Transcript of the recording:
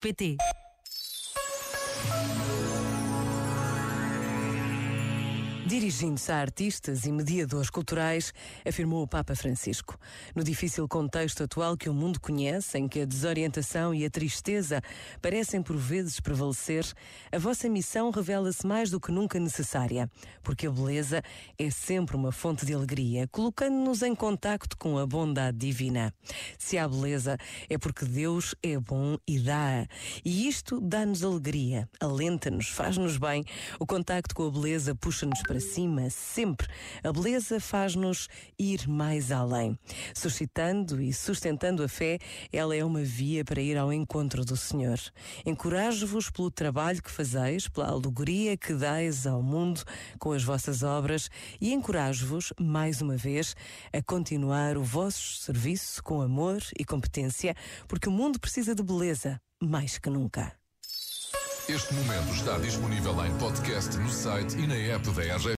pt Dirigindo-se a artistas e mediadores culturais, afirmou o Papa Francisco. No difícil contexto atual que o mundo conhece, em que a desorientação e a tristeza parecem por vezes prevalecer, a vossa missão revela-se mais do que nunca necessária, porque a beleza é sempre uma fonte de alegria, colocando-nos em contacto com a bondade divina. Se há beleza, é porque Deus é bom e dá. E isto dá-nos alegria, alenta-nos, faz-nos bem. O contacto com a beleza puxa-nos para para cima, sempre. A beleza faz-nos ir mais além. Suscitando e sustentando a fé, ela é uma via para ir ao encontro do Senhor. Encorajo-vos pelo trabalho que fazeis, pela alegoria que dais ao mundo com as vossas obras e encorajo-vos, mais uma vez, a continuar o vosso serviço com amor e competência, porque o mundo precisa de beleza mais que nunca. Este momento está disponível em podcast no site e na app da RGF.